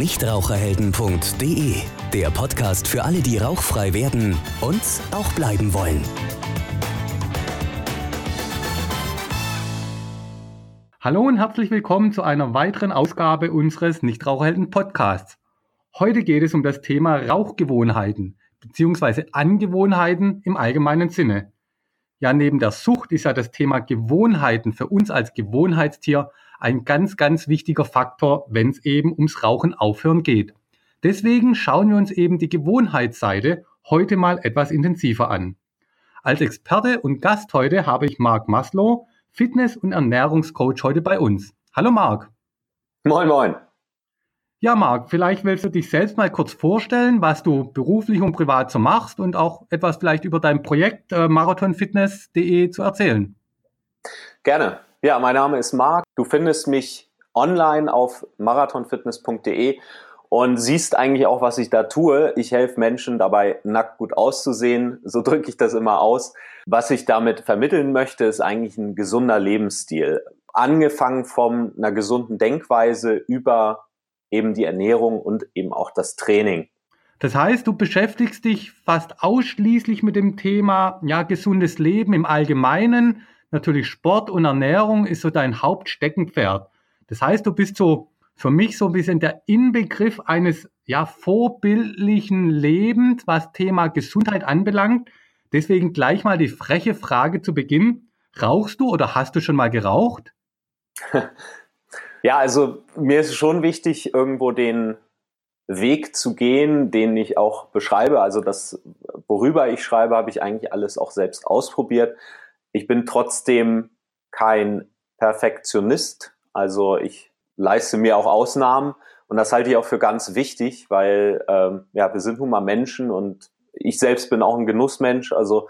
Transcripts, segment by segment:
nichtraucherhelden.de, der Podcast für alle, die rauchfrei werden und auch bleiben wollen. Hallo und herzlich willkommen zu einer weiteren Ausgabe unseres Nichtraucherhelden Podcasts. Heute geht es um das Thema Rauchgewohnheiten bzw. Angewohnheiten im allgemeinen Sinne. Ja, neben der Sucht ist ja das Thema Gewohnheiten für uns als Gewohnheitstier ein ganz, ganz wichtiger Faktor, wenn es eben ums Rauchen aufhören geht. Deswegen schauen wir uns eben die Gewohnheitsseite heute mal etwas intensiver an. Als Experte und Gast heute habe ich Marc Maslow, Fitness- und Ernährungscoach heute bei uns. Hallo Marc. Moin, moin. Ja, Marc, vielleicht willst du dich selbst mal kurz vorstellen, was du beruflich und privat so machst und auch etwas vielleicht über dein Projekt äh, marathonfitness.de zu erzählen. Gerne. Ja, mein Name ist Marc. Du findest mich online auf marathonfitness.de und siehst eigentlich auch, was ich da tue. Ich helfe Menschen dabei, nackt gut auszusehen. So drücke ich das immer aus. Was ich damit vermitteln möchte, ist eigentlich ein gesunder Lebensstil. Angefangen von einer gesunden Denkweise über eben die Ernährung und eben auch das Training. Das heißt, du beschäftigst dich fast ausschließlich mit dem Thema ja, gesundes Leben im Allgemeinen. Natürlich Sport und Ernährung ist so dein Hauptsteckenpferd. Das heißt, du bist so für mich so ein bisschen der Inbegriff eines ja vorbildlichen Lebens, was Thema Gesundheit anbelangt. Deswegen gleich mal die freche Frage zu Beginn. Rauchst du oder hast du schon mal geraucht? Ja, also mir ist schon wichtig, irgendwo den Weg zu gehen, den ich auch beschreibe. Also das, worüber ich schreibe, habe ich eigentlich alles auch selbst ausprobiert. Ich bin trotzdem kein Perfektionist. Also ich leiste mir auch Ausnahmen und das halte ich auch für ganz wichtig, weil ähm, ja, wir sind nun mal Menschen und ich selbst bin auch ein Genussmensch. Also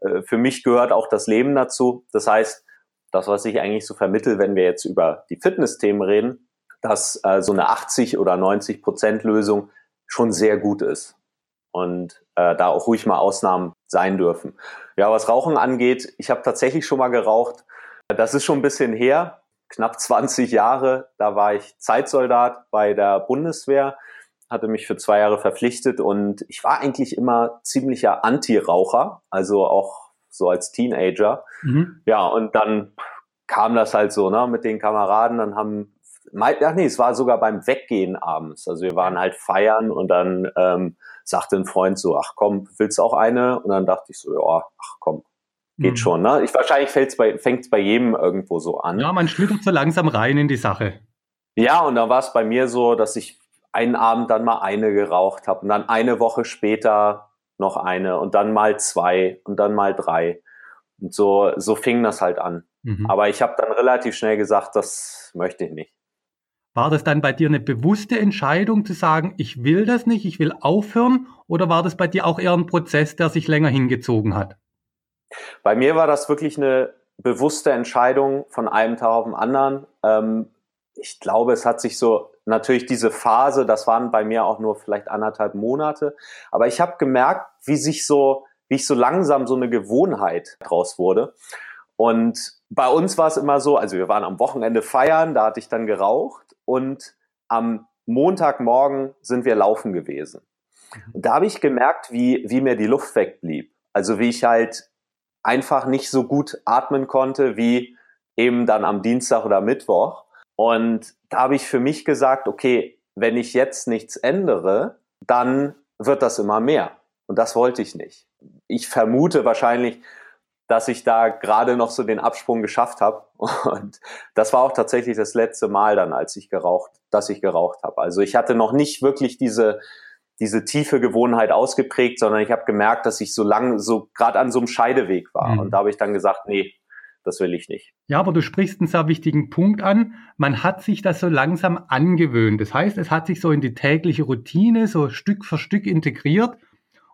äh, für mich gehört auch das Leben dazu. Das heißt, das, was ich eigentlich so vermittel, wenn wir jetzt über die Fitness-Themen reden, dass äh, so eine 80 oder 90 Prozent Lösung schon sehr gut ist und äh, da auch ruhig mal Ausnahmen sein dürfen. Ja, was Rauchen angeht, ich habe tatsächlich schon mal geraucht. Das ist schon ein bisschen her, knapp 20 Jahre. Da war ich Zeitsoldat bei der Bundeswehr, hatte mich für zwei Jahre verpflichtet und ich war eigentlich immer ziemlicher Anti-Raucher, also auch so als Teenager. Mhm. Ja, und dann kam das halt so, ne, mit den Kameraden, dann haben ach nee, es war sogar beim Weggehen abends. Also wir waren halt feiern und dann ähm, sagte ein Freund so, ach komm, willst du auch eine? Und dann dachte ich so, ja, ach komm, geht mhm. schon. Ne? Ich, wahrscheinlich fängt's bei, fängt's bei jedem irgendwo so an. Ja, man schlüpft so langsam rein in die Sache. Ja, und da war es bei mir so, dass ich einen Abend dann mal eine geraucht habe und dann eine Woche später noch eine und dann mal zwei und dann mal drei. Und so, so fing das halt an. Mhm. Aber ich habe dann relativ schnell gesagt, das möchte ich nicht. War das dann bei dir eine bewusste Entscheidung zu sagen, ich will das nicht, ich will aufhören? Oder war das bei dir auch eher ein Prozess, der sich länger hingezogen hat? Bei mir war das wirklich eine bewusste Entscheidung von einem Tag auf den anderen. Ähm, ich glaube, es hat sich so natürlich diese Phase, das waren bei mir auch nur vielleicht anderthalb Monate, aber ich habe gemerkt, wie sich so, wie ich so langsam so eine Gewohnheit draus wurde. Und bei uns war es immer so, also wir waren am Wochenende feiern, da hatte ich dann geraucht und am Montagmorgen sind wir laufen gewesen. Und da habe ich gemerkt, wie, wie mir die Luft wegblieb. Also wie ich halt einfach nicht so gut atmen konnte wie eben dann am Dienstag oder Mittwoch. Und da habe ich für mich gesagt, okay, wenn ich jetzt nichts ändere, dann wird das immer mehr. Und das wollte ich nicht. Ich vermute wahrscheinlich, dass ich da gerade noch so den Absprung geschafft habe. Und das war auch tatsächlich das letzte Mal dann, als ich geraucht, dass ich geraucht habe. Also ich hatte noch nicht wirklich diese, diese tiefe Gewohnheit ausgeprägt, sondern ich habe gemerkt, dass ich so lang, so gerade an so einem Scheideweg war. Mhm. Und da habe ich dann gesagt, nee, das will ich nicht. Ja, aber du sprichst einen sehr wichtigen Punkt an. Man hat sich das so langsam angewöhnt. Das heißt, es hat sich so in die tägliche Routine so Stück für Stück integriert.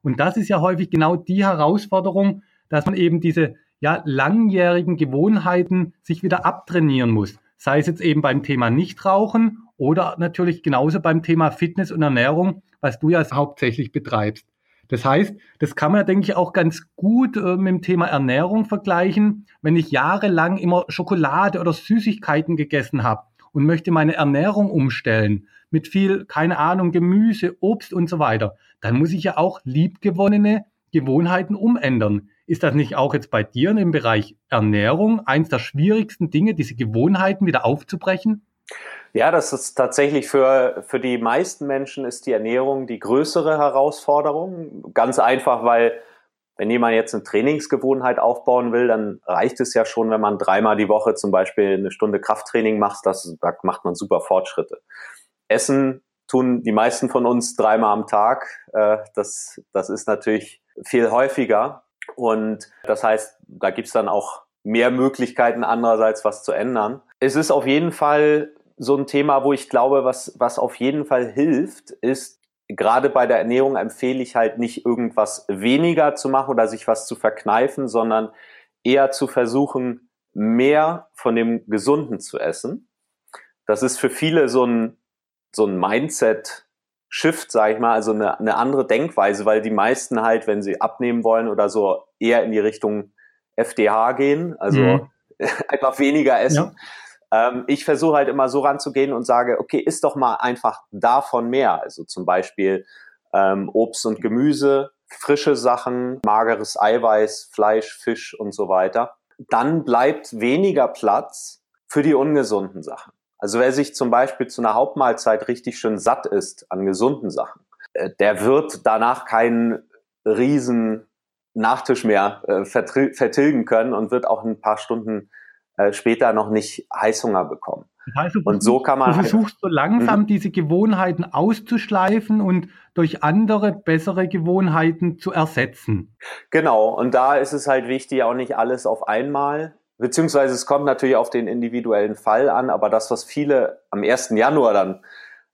Und das ist ja häufig genau die Herausforderung, dass man eben diese ja, langjährigen Gewohnheiten sich wieder abtrainieren muss. Sei es jetzt eben beim Thema Nichtrauchen oder natürlich genauso beim Thema Fitness und Ernährung, was du ja hauptsächlich betreibst. Das heißt, das kann man, denke ich, auch ganz gut äh, mit dem Thema Ernährung vergleichen. Wenn ich jahrelang immer Schokolade oder Süßigkeiten gegessen habe und möchte meine Ernährung umstellen mit viel, keine Ahnung, Gemüse, Obst und so weiter, dann muss ich ja auch liebgewonnene Gewohnheiten umändern. Ist das nicht auch jetzt bei dir im Bereich Ernährung eins der schwierigsten Dinge, diese Gewohnheiten wieder aufzubrechen? Ja, das ist tatsächlich für, für die meisten Menschen ist die Ernährung die größere Herausforderung. Ganz einfach, weil wenn jemand jetzt eine Trainingsgewohnheit aufbauen will, dann reicht es ja schon, wenn man dreimal die Woche zum Beispiel eine Stunde Krafttraining macht, das, da macht man super Fortschritte. Essen tun die meisten von uns dreimal am Tag. Äh, das, das ist natürlich viel häufiger. Und das heißt, da gibt's dann auch mehr Möglichkeiten andererseits was zu ändern. Es ist auf jeden Fall so ein Thema, wo ich glaube, was, was auf jeden Fall hilft, ist, gerade bei der Ernährung empfehle ich halt nicht irgendwas weniger zu machen oder sich was zu verkneifen, sondern eher zu versuchen, mehr von dem Gesunden zu essen. Das ist für viele so ein, so ein Mindset, Shift, sage ich mal, also eine, eine andere Denkweise, weil die meisten halt, wenn sie abnehmen wollen oder so, eher in die Richtung FDH gehen, also mhm. einfach weniger essen. Ja. Ähm, ich versuche halt immer so ranzugehen und sage, okay, isst doch mal einfach davon mehr. Also zum Beispiel ähm, Obst und Gemüse, frische Sachen, mageres Eiweiß, Fleisch, Fisch und so weiter. Dann bleibt weniger Platz für die ungesunden Sachen. Also wer sich zum Beispiel zu einer Hauptmahlzeit richtig schön satt ist an gesunden Sachen, äh, der wird danach keinen riesen Nachtisch mehr äh, vertilgen können und wird auch ein paar Stunden äh, später noch nicht Heißhunger bekommen. Das heißt, und so kann man. Du halt versuchst so langsam mhm. diese Gewohnheiten auszuschleifen und durch andere bessere Gewohnheiten zu ersetzen. Genau. Und da ist es halt wichtig, auch nicht alles auf einmal Beziehungsweise es kommt natürlich auf den individuellen Fall an, aber das, was viele am 1. Januar dann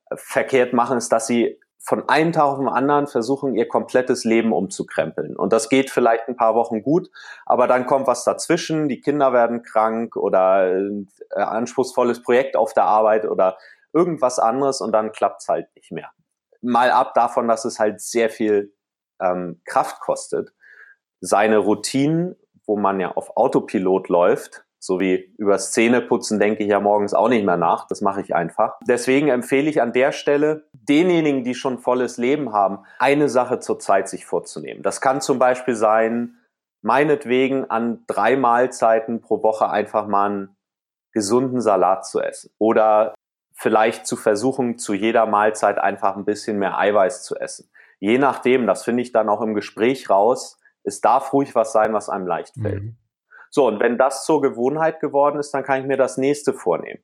äh, verkehrt machen, ist, dass sie von einem Tag auf den anderen versuchen, ihr komplettes Leben umzukrempeln. Und das geht vielleicht ein paar Wochen gut, aber dann kommt was dazwischen, die Kinder werden krank oder ein äh, anspruchsvolles Projekt auf der Arbeit oder irgendwas anderes und dann klappt's halt nicht mehr. Mal ab davon, dass es halt sehr viel ähm, Kraft kostet, seine Routinen wo man ja auf Autopilot läuft, so wie über Szeneputzen denke ich ja morgens auch nicht mehr nach. Das mache ich einfach. Deswegen empfehle ich an der Stelle denjenigen, die schon volles Leben haben, eine Sache zur Zeit sich vorzunehmen. Das kann zum Beispiel sein, meinetwegen an drei Mahlzeiten pro Woche einfach mal einen gesunden Salat zu essen. Oder vielleicht zu versuchen, zu jeder Mahlzeit einfach ein bisschen mehr Eiweiß zu essen. Je nachdem, das finde ich dann auch im Gespräch raus, es darf ruhig was sein, was einem leicht fällt. Mhm. So, und wenn das zur Gewohnheit geworden ist, dann kann ich mir das nächste vornehmen.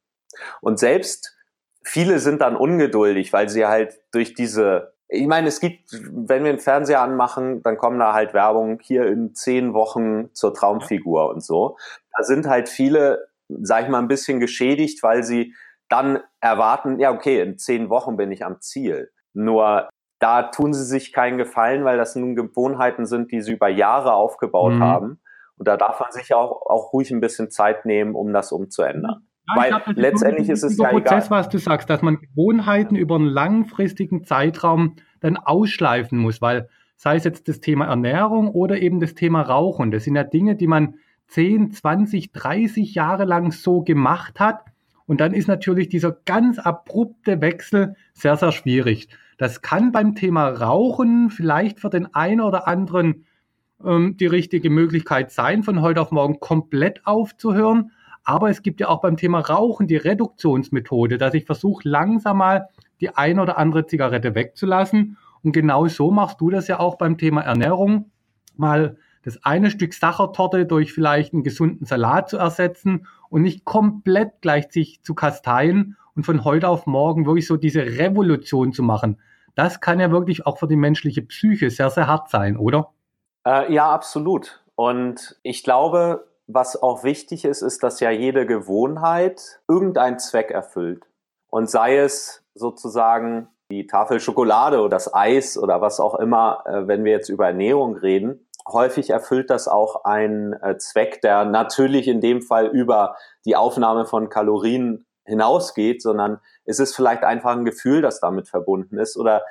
Und selbst viele sind dann ungeduldig, weil sie halt durch diese, ich meine, es gibt, wenn wir einen Fernseher anmachen, dann kommen da halt Werbung hier in zehn Wochen zur Traumfigur und so. Da sind halt viele, sag ich mal, ein bisschen geschädigt, weil sie dann erwarten, ja, okay, in zehn Wochen bin ich am Ziel. Nur da tun sie sich keinen Gefallen, weil das nun Gewohnheiten sind, die sie über Jahre aufgebaut mhm. haben. Und da darf man sich auch, auch ruhig ein bisschen Zeit nehmen, um das umzuändern. Ja, weil glaub, letztendlich ist es ja Prozess, egal. was du sagst, dass man Gewohnheiten über einen langfristigen Zeitraum dann ausschleifen muss, weil sei es jetzt das Thema Ernährung oder eben das Thema Rauchen, das sind ja Dinge, die man 10, 20, 30 Jahre lang so gemacht hat. Und dann ist natürlich dieser ganz abrupte Wechsel sehr, sehr schwierig. Das kann beim Thema Rauchen vielleicht für den einen oder anderen ähm, die richtige Möglichkeit sein, von heute auf morgen komplett aufzuhören. Aber es gibt ja auch beim Thema Rauchen die Reduktionsmethode, dass ich versuche, langsam mal die eine oder andere Zigarette wegzulassen. Und genau so machst du das ja auch beim Thema Ernährung. Mal das eine Stück Sachertorte durch vielleicht einen gesunden Salat zu ersetzen und nicht komplett gleich sich zu kasteien und von heute auf morgen wirklich so diese Revolution zu machen das kann ja wirklich auch für die menschliche Psyche sehr, sehr hart sein, oder? Äh, ja, absolut. Und ich glaube, was auch wichtig ist, ist, dass ja jede Gewohnheit irgendeinen Zweck erfüllt. Und sei es sozusagen die Tafel Schokolade oder das Eis oder was auch immer, äh, wenn wir jetzt über Ernährung reden, häufig erfüllt das auch einen äh, Zweck, der natürlich in dem Fall über die Aufnahme von Kalorien hinausgeht, sondern es ist vielleicht einfach ein Gefühl, das damit verbunden ist oder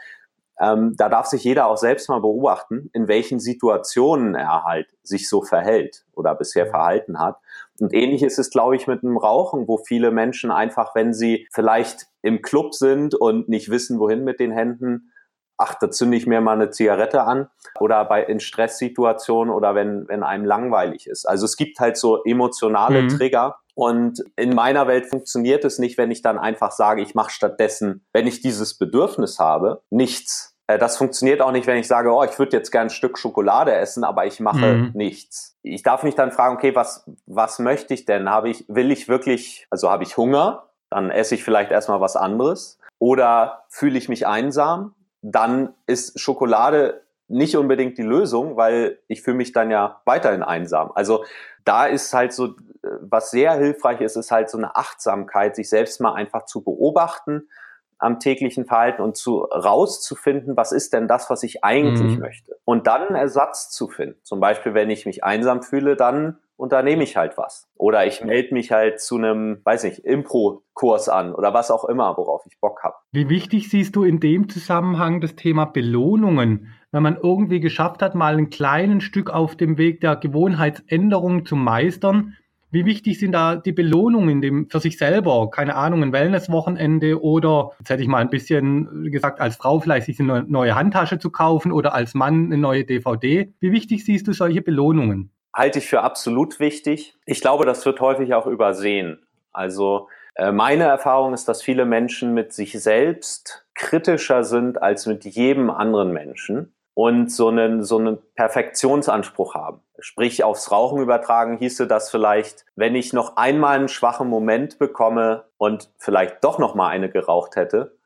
ähm, da darf sich jeder auch selbst mal beobachten, in welchen Situationen er halt sich so verhält oder bisher verhalten hat, Und ähnlich ist es, glaube ich, mit dem Rauchen, wo viele Menschen einfach, wenn sie vielleicht im Club sind und nicht wissen, wohin mit den Händen, ach, da zünde ich mir mal eine Zigarette an oder bei in Stresssituationen oder wenn, wenn einem langweilig ist. Also es gibt halt so emotionale mhm. Trigger. Und in meiner Welt funktioniert es nicht, wenn ich dann einfach sage, ich mache stattdessen, wenn ich dieses Bedürfnis habe, nichts. Äh, das funktioniert auch nicht, wenn ich sage, oh, ich würde jetzt gern ein Stück Schokolade essen, aber ich mache mhm. nichts. Ich darf mich dann fragen, okay, was, was möchte ich denn? Habe ich, will ich wirklich, also habe ich Hunger? Dann esse ich vielleicht erstmal was anderes. Oder fühle ich mich einsam? Dann ist Schokolade nicht unbedingt die Lösung, weil ich fühle mich dann ja weiterhin einsam. Also da ist halt so, was sehr hilfreich ist, ist halt so eine Achtsamkeit, sich selbst mal einfach zu beobachten am täglichen Verhalten und zu rauszufinden, was ist denn das, was ich eigentlich mhm. möchte. Und dann einen Ersatz zu finden. Zum Beispiel, wenn ich mich einsam fühle, dann unternehme ich halt was. Oder ich melde mich halt zu einem, weiß nicht, Impro-Kurs an oder was auch immer, worauf ich Bock habe. Wie wichtig siehst du in dem Zusammenhang das Thema Belohnungen? Wenn man irgendwie geschafft hat, mal ein kleines Stück auf dem Weg der Gewohnheitsänderung zu meistern, wie wichtig sind da die Belohnungen dem, für sich selber? Keine Ahnung, ein Wellnesswochenende oder, jetzt hätte ich mal ein bisschen gesagt, als Frau vielleicht sich eine neue Handtasche zu kaufen oder als Mann eine neue DVD. Wie wichtig siehst du solche Belohnungen? Halte ich für absolut wichtig. Ich glaube, das wird häufig auch übersehen. Also äh, meine Erfahrung ist, dass viele Menschen mit sich selbst kritischer sind als mit jedem anderen Menschen und so einen, so einen Perfektionsanspruch haben. Sprich, aufs Rauchen übertragen hieße das vielleicht, wenn ich noch einmal einen schwachen Moment bekomme und vielleicht doch noch mal eine geraucht hätte,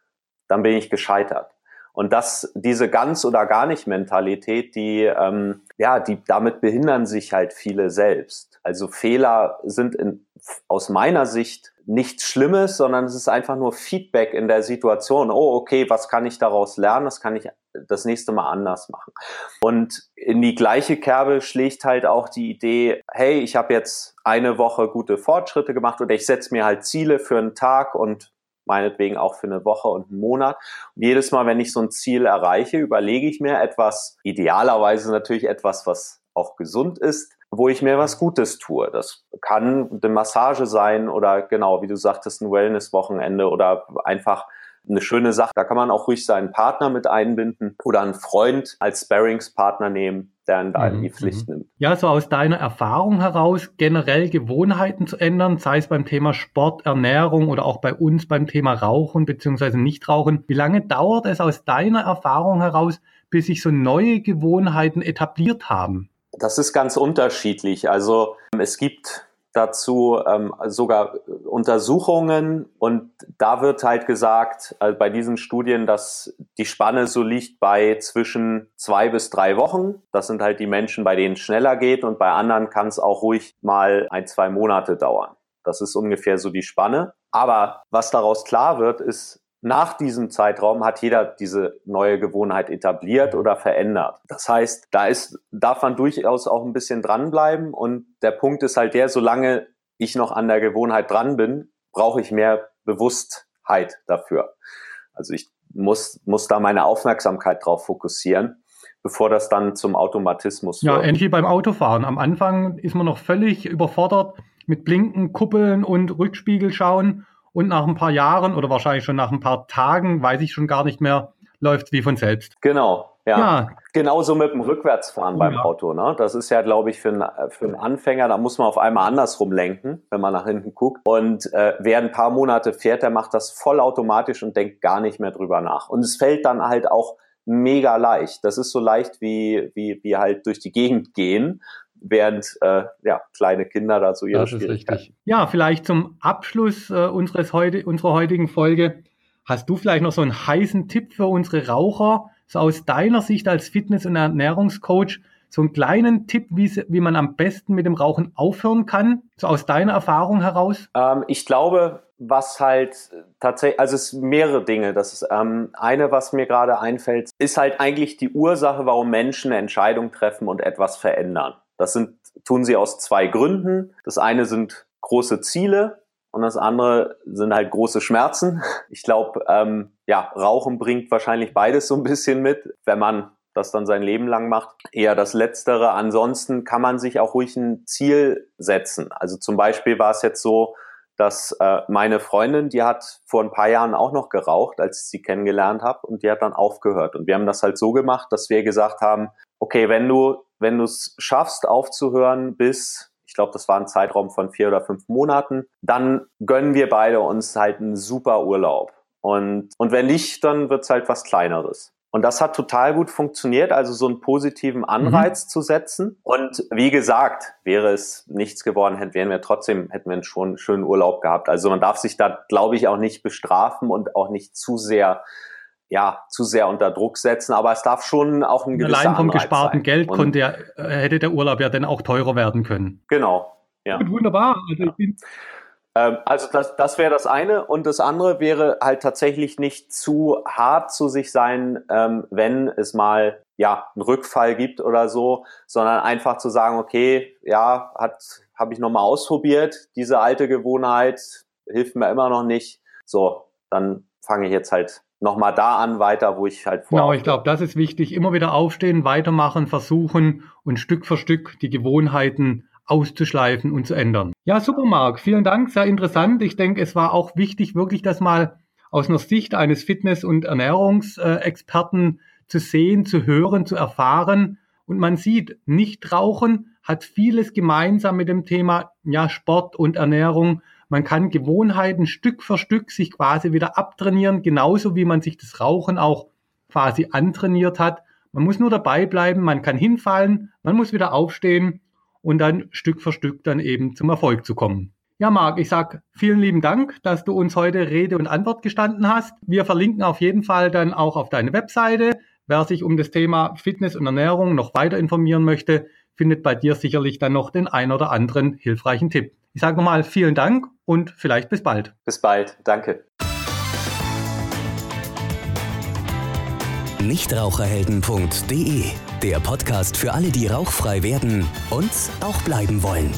dann bin ich gescheitert. Und das, diese ganz oder gar nicht Mentalität, die, ähm, ja, die damit behindern sich halt viele selbst. Also Fehler sind in, aus meiner Sicht nichts Schlimmes, sondern es ist einfach nur Feedback in der Situation. Oh, okay, was kann ich daraus lernen? Das kann ich das nächste Mal anders machen. Und in die gleiche Kerbe schlägt halt auch die Idee, hey, ich habe jetzt eine Woche gute Fortschritte gemacht oder ich setze mir halt Ziele für einen Tag und meinetwegen auch für eine Woche und einen Monat. Und jedes Mal, wenn ich so ein Ziel erreiche, überlege ich mir etwas, idealerweise natürlich etwas, was auch gesund ist, wo ich mir was Gutes tue. Das kann eine Massage sein oder genau, wie du sagtest, ein Wellness-Wochenende oder einfach eine schöne Sache. Da kann man auch ruhig seinen Partner mit einbinden oder einen Freund als Sparringspartner nehmen, der einen da in die mhm, Pflicht mhm. nimmt. Ja, so aus deiner Erfahrung heraus, generell Gewohnheiten zu ändern, sei es beim Thema Sport, Ernährung oder auch bei uns beim Thema Rauchen bzw. Nichtrauchen. Wie lange dauert es aus deiner Erfahrung heraus, bis sich so neue Gewohnheiten etabliert haben? Das ist ganz unterschiedlich. Also es gibt dazu ähm, sogar Untersuchungen und da wird halt gesagt, also bei diesen Studien, dass die Spanne so liegt bei zwischen zwei bis drei Wochen. Das sind halt die Menschen, bei denen es schneller geht und bei anderen kann es auch ruhig mal ein, zwei Monate dauern. Das ist ungefähr so die Spanne. Aber was daraus klar wird, ist, nach diesem Zeitraum hat jeder diese neue Gewohnheit etabliert oder verändert. Das heißt, da ist, darf man durchaus auch ein bisschen dranbleiben. Und der Punkt ist halt der, solange ich noch an der Gewohnheit dran bin, brauche ich mehr Bewusstheit dafür. Also ich muss, muss da meine Aufmerksamkeit drauf fokussieren, bevor das dann zum Automatismus wird. Ja, ähnlich wie beim Autofahren. Am Anfang ist man noch völlig überfordert mit Blinken, Kuppeln und Rückspiegel schauen und nach ein paar Jahren oder wahrscheinlich schon nach ein paar Tagen, weiß ich schon gar nicht mehr, läuft wie von selbst. Genau. Ja. ja. Genauso mit dem Rückwärtsfahren beim ja. Auto. Ne? Das ist ja, glaube ich, für einen, für einen Anfänger, da muss man auf einmal andersrum lenken, wenn man nach hinten guckt. Und äh, wer ein paar Monate fährt, der macht das vollautomatisch und denkt gar nicht mehr drüber nach. Und es fällt dann halt auch mega leicht. Das ist so leicht wie, wie, wie halt durch die Gegend gehen während äh, ja, kleine Kinder da so ihre das Schwierigkeiten. Ist richtig. Ja, vielleicht zum Abschluss äh, unseres heute, unserer heutigen Folge. Hast du vielleicht noch so einen heißen Tipp für unsere Raucher, so aus deiner Sicht als Fitness- und Ernährungscoach, so einen kleinen Tipp, wie, wie man am besten mit dem Rauchen aufhören kann, so aus deiner Erfahrung heraus? Ähm, ich glaube, was halt tatsächlich, also es sind mehrere Dinge. Das ist ähm, eine, was mir gerade einfällt, ist halt eigentlich die Ursache, warum Menschen eine Entscheidung treffen und etwas verändern. Das sind, tun sie aus zwei Gründen. Das eine sind große Ziele und das andere sind halt große Schmerzen. Ich glaube, ähm, ja, Rauchen bringt wahrscheinlich beides so ein bisschen mit. Wenn man das dann sein Leben lang macht. Eher das Letztere. Ansonsten kann man sich auch ruhig ein Ziel setzen. Also zum Beispiel war es jetzt so, dass äh, meine Freundin, die hat vor ein paar Jahren auch noch geraucht, als ich sie kennengelernt habe, und die hat dann aufgehört. Und wir haben das halt so gemacht, dass wir gesagt haben, okay, wenn du wenn du es schaffst, aufzuhören bis ich glaube, das war ein Zeitraum von vier oder fünf Monaten, dann gönnen wir beide uns halt einen super Urlaub. Und, und wenn nicht, dann wird's halt was Kleineres. Und das hat total gut funktioniert, also so einen positiven Anreiz mhm. zu setzen. Und wie gesagt, wäre es nichts geworden, hätten wir trotzdem, hätten wir schon einen schönen Urlaub gehabt. Also man darf sich da, glaube ich, auch nicht bestrafen und auch nicht zu sehr ja, zu sehr unter Druck setzen, aber es darf schon auch ein gewisser Allein vom Anreiz gesparten sein. Geld konnte er, äh, hätte der Urlaub ja dann auch teurer werden können. Genau, ja. Gut, wunderbar. Also, ja. ähm, also das, das wäre das eine und das andere wäre halt tatsächlich nicht zu hart zu sich sein, ähm, wenn es mal ja einen Rückfall gibt oder so, sondern einfach zu sagen, okay, ja, hat habe ich nochmal ausprobiert, diese alte Gewohnheit hilft mir immer noch nicht. So, dann fange ich jetzt halt nochmal da an weiter, wo ich halt vorher. Genau, ich glaube, das ist wichtig. Immer wieder aufstehen, weitermachen, versuchen und Stück für Stück die Gewohnheiten auszuschleifen und zu ändern. Ja, super, Marc. Vielen Dank. Sehr interessant. Ich denke, es war auch wichtig, wirklich das mal aus einer Sicht eines Fitness- und Ernährungsexperten zu sehen, zu hören, zu erfahren. Und man sieht, Nichtrauchen hat vieles gemeinsam mit dem Thema ja, Sport und Ernährung. Man kann Gewohnheiten Stück für Stück sich quasi wieder abtrainieren, genauso wie man sich das Rauchen auch quasi antrainiert hat. Man muss nur dabei bleiben, man kann hinfallen, man muss wieder aufstehen und dann Stück für Stück dann eben zum Erfolg zu kommen. Ja, Marc, ich sag vielen lieben Dank, dass du uns heute Rede und Antwort gestanden hast. Wir verlinken auf jeden Fall dann auch auf deine Webseite. Wer sich um das Thema Fitness und Ernährung noch weiter informieren möchte, findet bei dir sicherlich dann noch den ein oder anderen hilfreichen Tipp. Ich sage nochmal vielen Dank und vielleicht bis bald. Bis bald, danke. Nichtraucherhelden.de, der Podcast für alle, die rauchfrei werden und auch bleiben wollen.